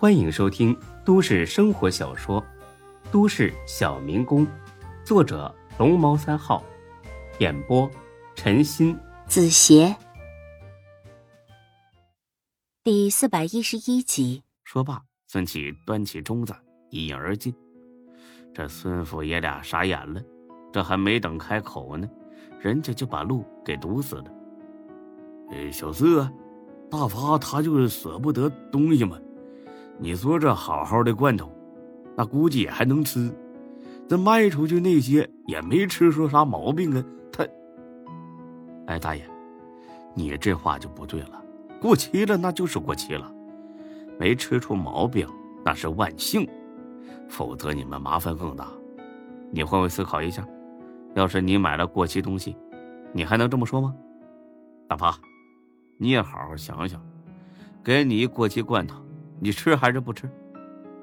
欢迎收听都市生活小说《都市小民工》，作者龙猫三号，演播陈鑫、子邪，第四百一十一集。说罢，孙启端起盅子一饮而尽。这孙府爷俩傻眼了，这还没等开口呢，人家就把路给堵死了。哎，小四，大发他就是舍不得东西嘛。你说这好好的罐头，那估计也还能吃。这卖出去那些也没吃出啥毛病啊。他，哎，大爷，你这话就不对了。过期了那就是过期了，没吃出毛病那是万幸，否则你们麻烦更大。你换位思考一下，要是你买了过期东西，你还能这么说吗？大发，你也好好想想，给你一过期罐头。你吃还是不吃？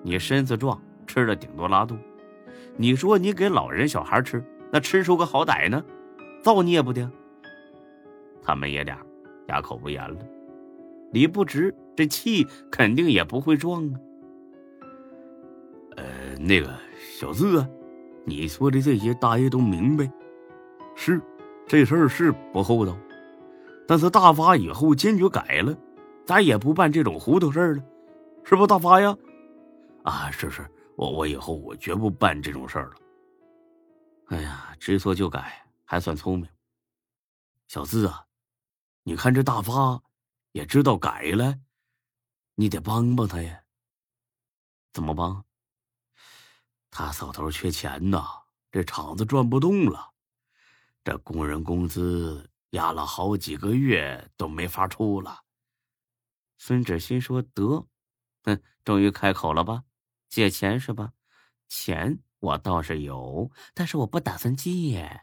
你身子壮，吃了顶多拉肚。你说你给老人小孩吃，那吃出个好歹呢？造孽不的？他们爷俩哑口无言了。理不直，这气肯定也不会壮啊。呃，那个小四啊，你说的这些大爷都明白。是，这事儿是不厚道，但是大发以后坚决改了，再也不办这种糊涂事儿了。是不大发呀？啊，是是，我我以后我绝不办这种事儿了。哎呀，知错就改，还算聪明。小四啊，你看这大发也知道改了，你得帮帮他呀。怎么帮？他手头缺钱呐，这厂子转不动了，这工人工资压了好几个月都没法出了。孙志新说：“得。”哼，终于开口了吧？借钱是吧？钱我倒是有，但是我不打算借。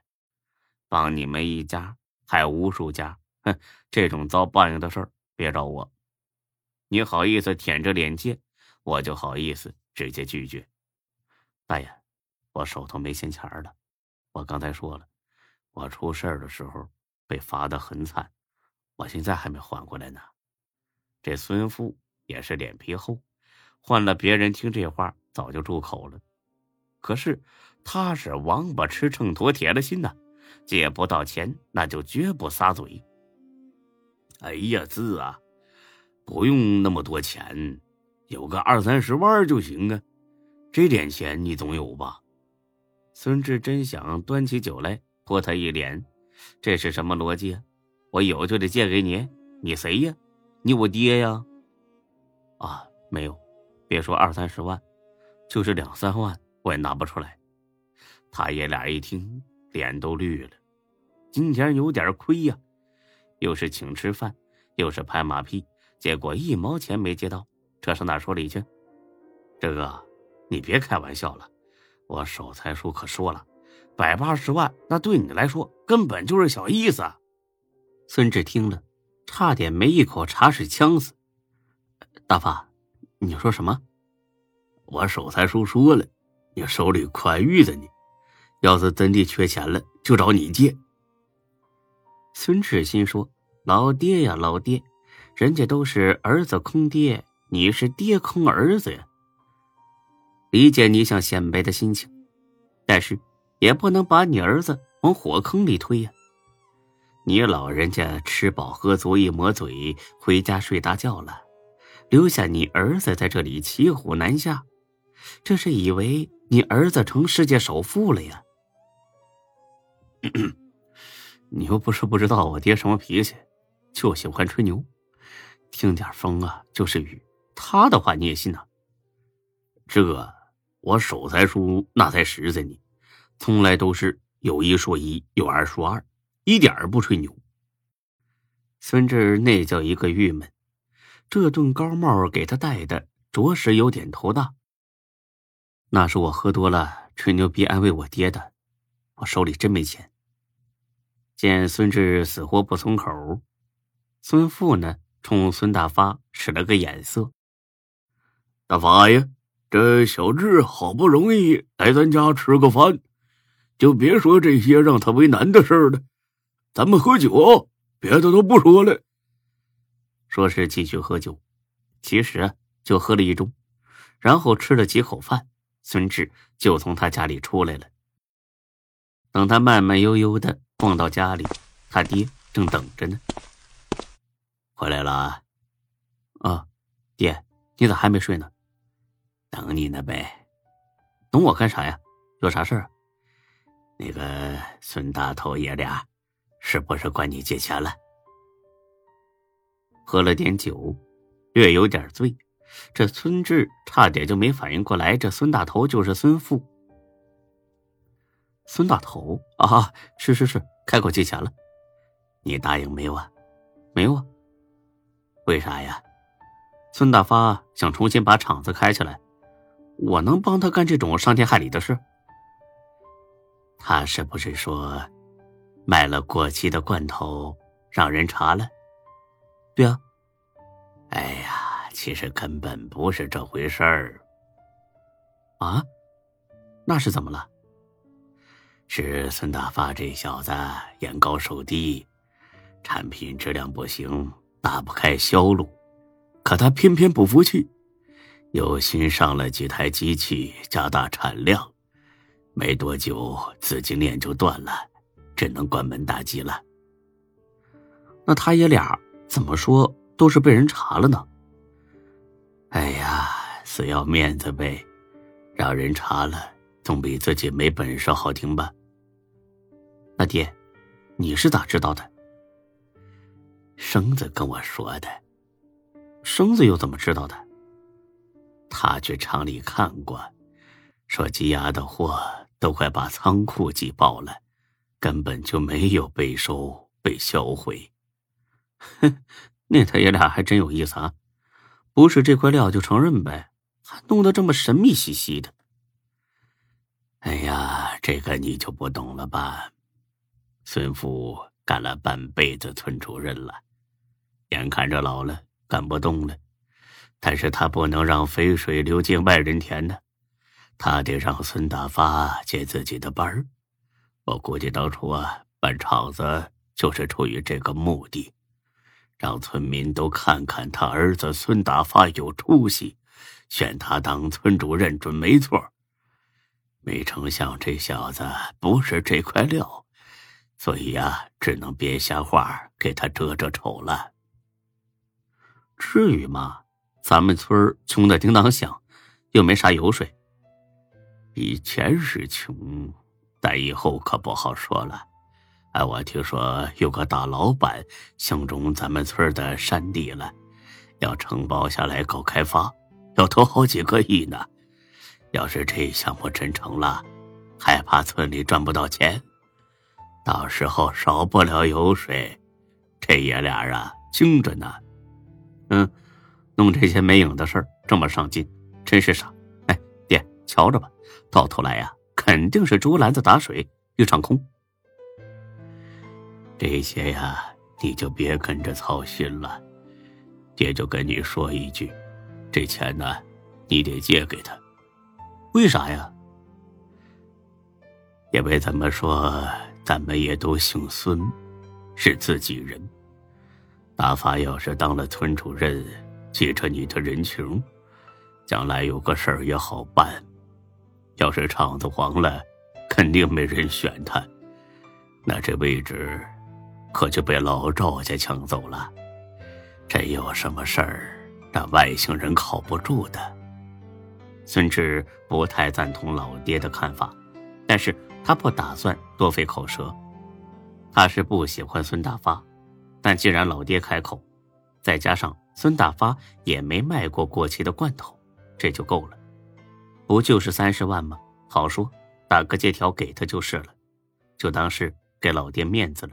帮你们一家，还无数家。哼，这种遭报应的事儿，别找我。你好意思舔着脸借，我就好意思直接拒绝。大爷，我手头没闲钱了。我刚才说了，我出事儿的时候被罚的很惨，我现在还没缓过来呢。这孙富。也是脸皮厚，换了别人听这话早就住口了。可是他是王八吃秤砣铁了心呐，借不到钱那就绝不撒嘴。哎呀，字啊，不用那么多钱，有个二三十万就行啊。这点钱你总有吧？孙志真想端起酒来泼他一脸，这是什么逻辑啊？我有就得借给你，你谁呀？你我爹呀？没有，别说二三十万，就是两三万我也拿不出来。他爷俩一听，脸都绿了。今天有点亏呀，又是请吃饭，又是拍马屁，结果一毛钱没借到，这上哪说理去？这个，你别开玩笑了，我守财叔可说了，百八十万那对你来说根本就是小意思。孙志听了，差点没一口茶水呛死。大发，你说什么？我守财叔说了，你手里宽裕着呢，要是真的缺钱了，就找你借。孙志新说：“老爹呀，老爹，人家都是儿子坑爹，你是爹坑儿子呀。理解你想显摆的心情，但是也不能把你儿子往火坑里推呀。你老人家吃饱喝足，一抹嘴，回家睡大觉了。”留下你儿子在这里骑虎难下，这是以为你儿子成世界首富了呀？你又不是不知道我爹什么脾气，就喜欢吹牛，听点风啊就是雨，他的话你也信呐？这我守财叔那才实在呢，从来都是有一说一，有二说二，一点不吹牛。孙志那叫一个郁闷。这顿高帽给他戴的，着实有点头大。那是我喝多了吹牛逼安慰我爹的，我手里真没钱。见孙志死活不松口，孙富呢冲孙大发使了个眼色：“大发呀，这小志好不容易来咱家吃个饭，就别说这些让他为难的事了。咱们喝酒，别的都不说了。”说是继续喝酒，其实就喝了一盅，然后吃了几口饭，孙志就从他家里出来了。等他慢慢悠悠的逛到家里，他爹正等着呢。回来了，啊，啊爹，你咋还没睡呢？等你呢呗。等我干啥呀？有啥事儿？那个孙大头爷俩，是不是管你借钱了？喝了点酒，略有点醉，这孙志差点就没反应过来，这孙大头就是孙富。孙大头啊，是是是，开口借钱了，你答应没有啊？没有啊。为啥呀？孙大发想重新把厂子开起来，我能帮他干这种伤天害理的事？他是不是说卖了过期的罐头让人查了？对啊。哎呀，其实根本不是这回事儿。啊？那是怎么了？是孙大发这小子眼高手低，产品质量不行，打不开销路。可他偏偏不服气，又新上了几台机器，加大产量。没多久，资金链就断了，只能关门大吉了。那他爷俩怎么说都是被人查了呢？哎呀，死要面子呗，让人查了。总比自己没本事好听吧？那爹，你是咋知道的？生子跟我说的。生子又怎么知道的？他去厂里看过，说积压的货都快把仓库挤爆了，根本就没有被收被销毁。哼，那他爷俩还真有意思啊！不是这块料就承认呗，还弄得这么神秘兮兮的。哎呀，这个你就不懂了吧？孙富干了半辈子村主任了，眼看着老了，干不动了，但是他不能让肥水流进外人田呢，他得让孙大发接自己的班儿。我估计当初啊，办厂子就是出于这个目的，让村民都看看他儿子孙大发有出息，选他当村主任准没错。没成想这小子不是这块料，所以呀，只能编瞎话给他遮遮丑了。至于吗？咱们村穷的叮当响，又没啥油水。以前是穷，但以后可不好说了。哎，我听说有个大老板相中咱们村的山地了，要承包下来搞开发，要投好几个亿呢。要是这项目真成了，害怕村里赚不到钱，到时候少不了油水。这爷俩啊，精着呢。嗯，弄这些没影的事儿这么上进，真是傻。哎，爹，瞧着吧，到头来呀，肯定是竹篮子打水一场空。这些呀，你就别跟着操心了。爹就跟你说一句，这钱呢，你得借给他。为啥呀？因为怎么说，咱们也都姓孙，是自己人。大发要是当了村主任，记着你的人情，将来有个事儿也好办。要是厂子黄了，肯定没人选他，那这位置可就被老赵家抢走了。真有什么事儿，那外星人靠不住的。孙志不太赞同老爹的看法，但是他不打算多费口舌。他是不喜欢孙大发，但既然老爹开口，再加上孙大发也没卖过过期的罐头，这就够了。不就是三十万吗？好说，打个借条给他就是了，就当是给老爹面子了。